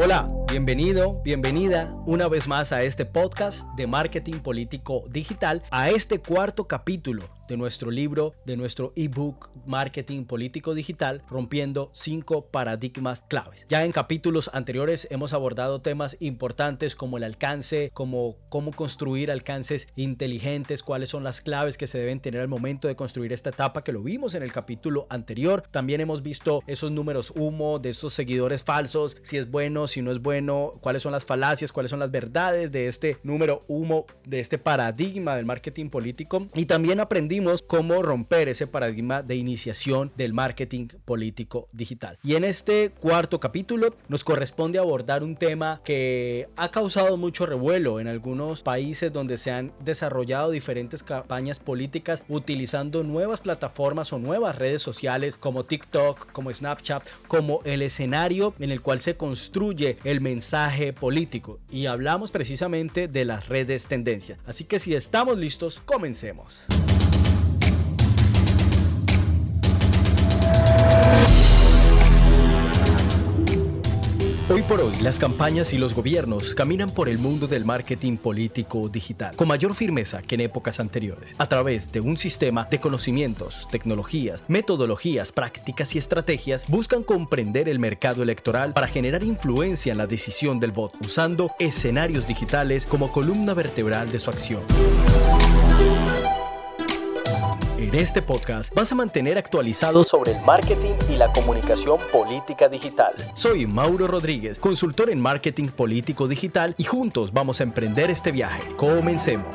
Hola, bienvenido, bienvenida una vez más a este podcast de marketing político digital, a este cuarto capítulo de nuestro libro, de nuestro ebook Marketing Político Digital, rompiendo cinco paradigmas claves. Ya en capítulos anteriores hemos abordado temas importantes como el alcance, como cómo construir alcances inteligentes, cuáles son las claves que se deben tener al momento de construir esta etapa, que lo vimos en el capítulo anterior. También hemos visto esos números humo de estos seguidores falsos, si es bueno, si no es bueno, cuáles son las falacias, cuáles son las verdades de este número humo, de este paradigma del marketing político. Y también aprendí cómo romper ese paradigma de iniciación del marketing político digital. Y en este cuarto capítulo nos corresponde abordar un tema que ha causado mucho revuelo en algunos países donde se han desarrollado diferentes campañas políticas utilizando nuevas plataformas o nuevas redes sociales como TikTok, como Snapchat, como el escenario en el cual se construye el mensaje político. Y hablamos precisamente de las redes tendencias. Así que si estamos listos, comencemos. Hoy por hoy, las campañas y los gobiernos caminan por el mundo del marketing político digital con mayor firmeza que en épocas anteriores, a través de un sistema de conocimientos, tecnologías, metodologías, prácticas y estrategias, buscan comprender el mercado electoral para generar influencia en la decisión del voto, usando escenarios digitales como columna vertebral de su acción. En este podcast vas a mantener actualizado sobre el marketing y la comunicación política digital. Soy Mauro Rodríguez, consultor en marketing político digital y juntos vamos a emprender este viaje. Comencemos.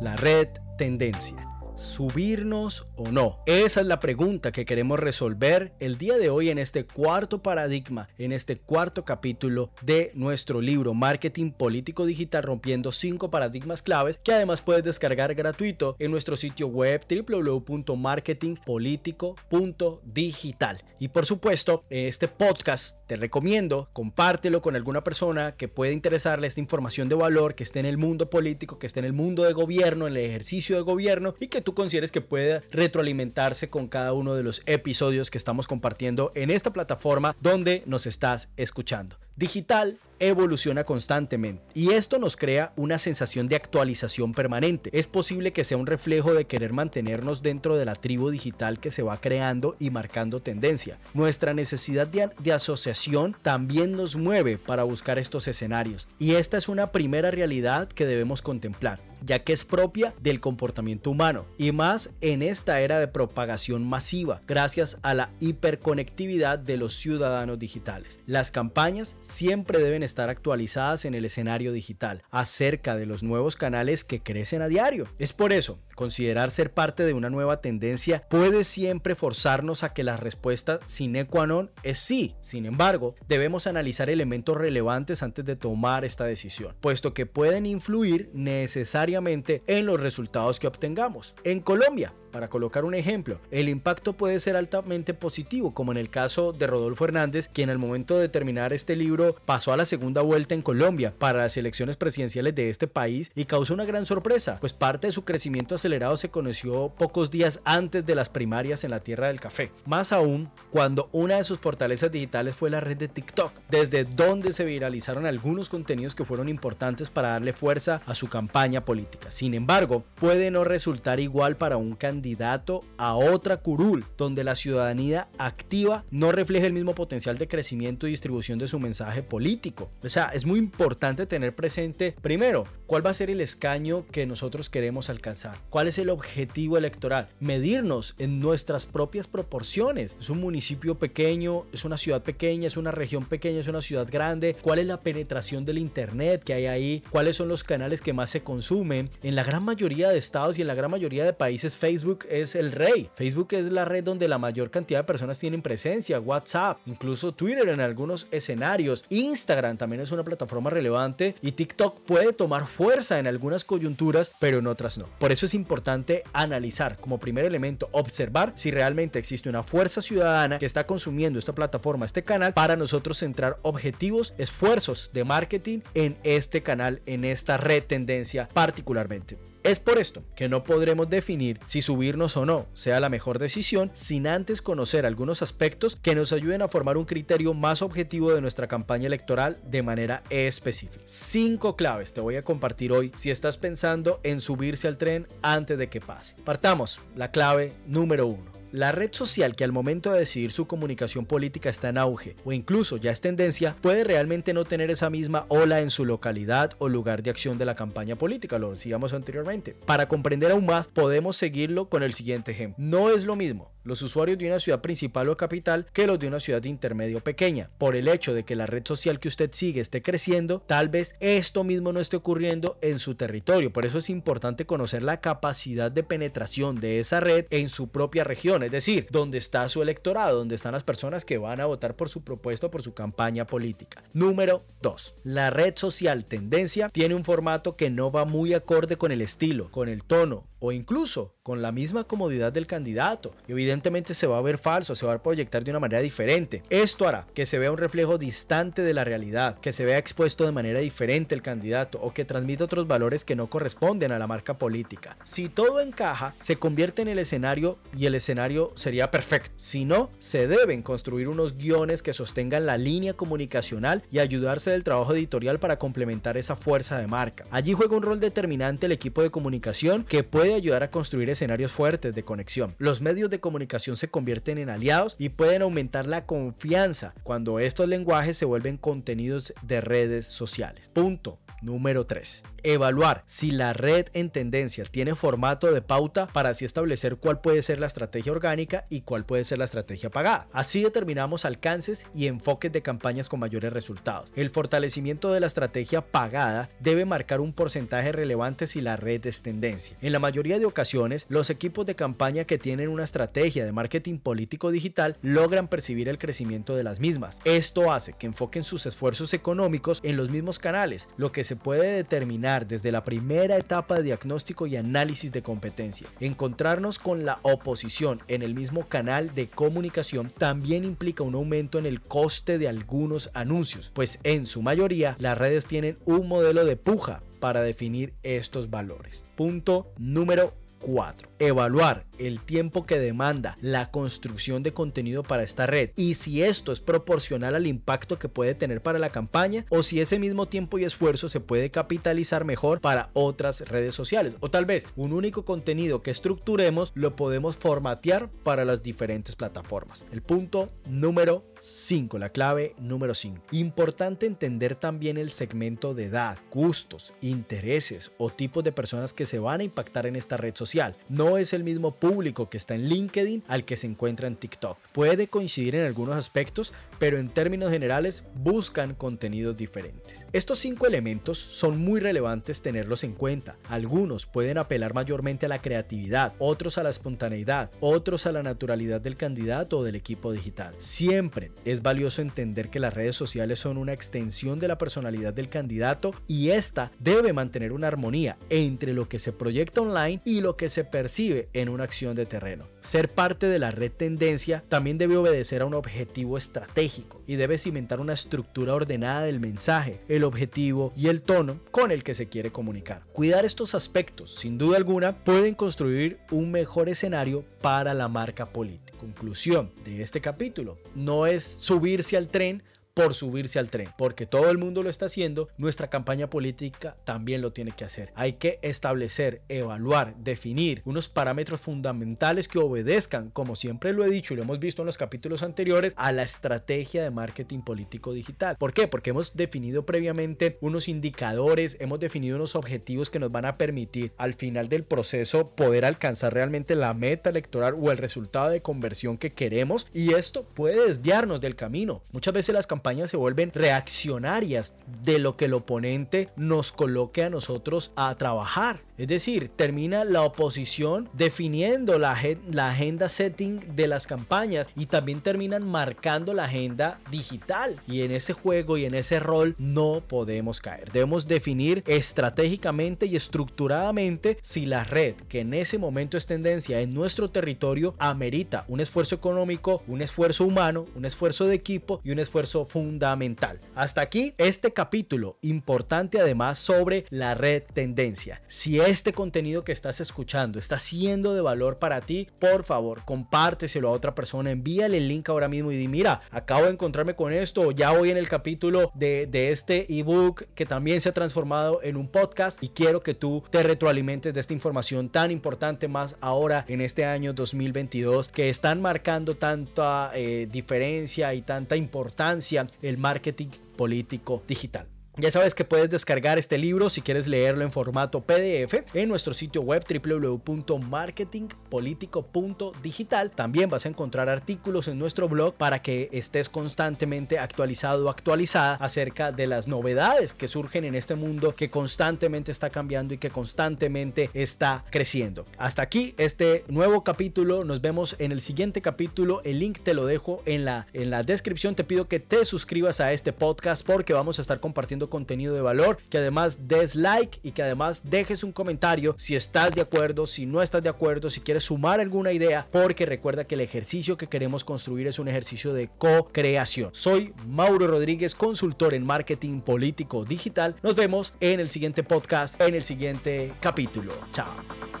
La red tendencia subirnos o no? Esa es la pregunta que queremos resolver el día de hoy en este cuarto paradigma, en este cuarto capítulo de nuestro libro Marketing Político Digital rompiendo cinco paradigmas claves que además puedes descargar gratuito en nuestro sitio web www.marketingpolitico.digital. Y por supuesto, este podcast te recomiendo, compártelo con alguna persona que pueda interesarle esta información de valor, que esté en el mundo político, que esté en el mundo de gobierno, en el ejercicio de gobierno y que tú consideres que puede retroalimentarse con cada uno de los episodios que estamos compartiendo en esta plataforma donde nos estás escuchando. Digital evoluciona constantemente y esto nos crea una sensación de actualización permanente. Es posible que sea un reflejo de querer mantenernos dentro de la tribu digital que se va creando y marcando tendencia. Nuestra necesidad de, asociación también nos mueve para buscar estos escenarios y esta es una primera realidad que debemos contemplar ya que es propia del comportamiento humano y más en esta era de propagación masiva gracias a la hiperconectividad de los ciudadanos digitales. Las campañas siempre deben estar actualizadas en el escenario digital acerca de los nuevos canales que crecen a diario. Es por eso, considerar ser parte de una nueva tendencia puede siempre forzarnos a que la respuesta sine qua non es sí. Sin embargo, debemos analizar elementos relevantes antes de tomar esta decisión, puesto que pueden influir necesariamente en los resultados que obtengamos. En Colombia, para colocar un ejemplo, el impacto puede ser altamente positivo, como en el caso de Rodolfo Hernández, quien al momento de terminar este libro pasó a la segunda vuelta en Colombia para las elecciones presidenciales de este país y causó una gran sorpresa, pues parte de su crecimiento acelerado se conoció pocos días antes de las primarias en la Tierra del Café. Más aún, cuando una de sus fortalezas digitales fue la red de TikTok, desde donde se viralizaron algunos contenidos que fueron importantes para darle fuerza a su campaña política. Sin embargo, puede no resultar igual para un candidato candidato a otra curul, donde la ciudadanía activa no refleja el mismo potencial de crecimiento y distribución de su mensaje político. O sea, es muy importante tener presente, primero, cuál va a ser el escaño que nosotros queremos alcanzar, cuál es el objetivo electoral, medirnos en nuestras propias proporciones. Es un municipio pequeño, es una ciudad pequeña, es una región pequeña, es una ciudad grande, cuál es la penetración del Internet que hay ahí, cuáles son los canales que más se consumen. En la gran mayoría de estados y en la gran mayoría de países Facebook Facebook es el rey. Facebook es la red donde la mayor cantidad de personas tienen presencia, WhatsApp, incluso Twitter en algunos escenarios. Instagram también es una plataforma relevante y TikTok puede tomar fuerza en algunas coyunturas, pero en otras no. Por eso es importante analizar como primer elemento, observar si realmente existe una fuerza ciudadana que está consumiendo esta plataforma, este canal, para nosotros centrar objetivos, esfuerzos de marketing en este canal, en esta red tendencia particularmente. Es por esto que no podremos definir si subirnos o no sea la mejor decisión sin antes conocer algunos aspectos que nos ayuden a formar un criterio más objetivo de nuestra campaña electoral de manera específica. Cinco claves te voy a compartir hoy si estás pensando en subirse al tren antes de que pase. Partamos, la clave número uno la red social que al momento de decidir su comunicación política está en auge o incluso ya es tendencia puede realmente no tener esa misma ola en su localidad o lugar de acción de la campaña política, lo decíamos anteriormente. Para comprender aún más podemos seguirlo con el siguiente ejemplo. No es lo mismo los usuarios de una ciudad principal o capital que los de una ciudad intermedio pequeña. Por el hecho de que la red social que usted sigue esté creciendo, tal vez esto mismo no esté ocurriendo en su territorio. Por eso es importante conocer la capacidad de penetración de esa red en su propia región, es decir, dónde está su electorado, dónde están las personas que van a votar por su propuesta o por su campaña política. Número 2. La red social Tendencia tiene un formato que no va muy acorde con el estilo, con el tono o incluso con la misma comodidad del candidato. Evidentemente se va a ver falso, se va a proyectar de una manera diferente. Esto hará que se vea un reflejo distante de la realidad, que se vea expuesto de manera diferente el candidato o que transmita otros valores que no corresponden a la marca política. Si todo encaja, se convierte en el escenario y el escenario sería perfecto. Si no, se deben construir unos guiones que sostengan la línea comunicacional y ayudarse del trabajo editorial para complementar esa fuerza de marca. Allí juega un rol determinante el equipo de comunicación que puede ayudar a construir escenarios fuertes de conexión. Los medios de comunicación se convierten en aliados y pueden aumentar la confianza cuando estos lenguajes se vuelven contenidos de redes sociales. Punto. Número 3. Evaluar si la red en tendencia tiene formato de pauta para así establecer cuál puede ser la estrategia orgánica y cuál puede ser la estrategia pagada. Así determinamos alcances y enfoques de campañas con mayores resultados. El fortalecimiento de la estrategia pagada debe marcar un porcentaje relevante si la red es tendencia. En la mayoría de ocasiones, los equipos de campaña que tienen una estrategia de marketing político digital logran percibir el crecimiento de las mismas. Esto hace que enfoquen sus esfuerzos económicos en los mismos canales, lo que se puede determinar desde la primera etapa de diagnóstico y análisis de competencia. Encontrarnos con la oposición en el mismo canal de comunicación también implica un aumento en el coste de algunos anuncios, pues en su mayoría las redes tienen un modelo de puja para definir estos valores. Punto número 4. Evaluar el tiempo que demanda la construcción de contenido para esta red y si esto es proporcional al impacto que puede tener para la campaña o si ese mismo tiempo y esfuerzo se puede capitalizar mejor para otras redes sociales o tal vez un único contenido que estructuremos lo podemos formatear para las diferentes plataformas. El punto número 5, la clave número 5. Importante entender también el segmento de edad, gustos, intereses o tipos de personas que se van a impactar en esta red social. No es el mismo público que está en LinkedIn al que se encuentra en TikTok. Puede coincidir en algunos aspectos, pero en términos generales buscan contenidos diferentes. Estos cinco elementos son muy relevantes tenerlos en cuenta. Algunos pueden apelar mayormente a la creatividad, otros a la espontaneidad, otros a la naturalidad del candidato o del equipo digital. Siempre es valioso entender que las redes sociales son una extensión de la personalidad del candidato y esta debe mantener una armonía entre lo que se proyecta online y lo que se percibe en una acción de terreno. Ser parte de la red tendencia también debe obedecer a un objetivo estratégico y debe cimentar una estructura ordenada del mensaje, el objetivo y el tono con el que se quiere comunicar. Cuidar estos aspectos, sin duda alguna, pueden construir un mejor escenario para la marca política. Conclusión de este capítulo, no es subirse al tren por subirse al tren, porque todo el mundo lo está haciendo, nuestra campaña política también lo tiene que hacer. Hay que establecer, evaluar, definir unos parámetros fundamentales que obedezcan, como siempre lo he dicho y lo hemos visto en los capítulos anteriores, a la estrategia de marketing político digital. ¿Por qué? Porque hemos definido previamente unos indicadores, hemos definido unos objetivos que nos van a permitir al final del proceso poder alcanzar realmente la meta electoral o el resultado de conversión que queremos y esto puede desviarnos del camino. Muchas veces las campañas se vuelven reaccionarias de lo que el oponente nos coloque a nosotros a trabajar. Es decir, termina la oposición definiendo la, agenda setting de las campañas y también terminan marcando la agenda digital. Y en ese juego y en ese rol no podemos caer. Debemos definir estratégicamente y estructuradamente si la red que en ese momento es tendencia en nuestro territorio amerita un esfuerzo económico, un esfuerzo humano, un esfuerzo de equipo y un esfuerzo fundamental. Hasta aquí este capítulo importante además sobre la red tendencia. Si este contenido que estás escuchando está siendo de valor para ti, por favor, compárteselo a otra persona, envíale el link ahora mismo y di, mira, acabo de encontrarme con esto, ya voy en el capítulo de, de este ebook que también se ha transformado en un podcast y quiero que tú te retroalimentes de esta información tan importante más ahora en este año 2022 que están marcando tanta eh, diferencia y tanta importancia el marketing político digital. Ya sabes que puedes descargar este libro si quieres leerlo en formato PDF en nuestro sitio web www.marketingpolitico.digital. También vas a encontrar artículos en nuestro blog para que estés constantemente actualizado actualizada acerca de las novedades que surgen en este mundo que constantemente está cambiando y que constantemente está creciendo. Hasta aquí este nuevo capítulo. Nos vemos en el siguiente capítulo. El link te lo dejo en la, en la descripción. Te pido que te suscribas a este podcast porque vamos a estar contenido de valor, que además des like y que además dejes un comentario si estás de acuerdo, si no estás de acuerdo, si quieres sumar alguna idea, porque recuerda que el ejercicio que queremos construir es un ejercicio de co-creación. Soy Mauro Rodríguez, consultor en marketing político digital. Nos vemos en el siguiente podcast, en el siguiente capítulo. Chao.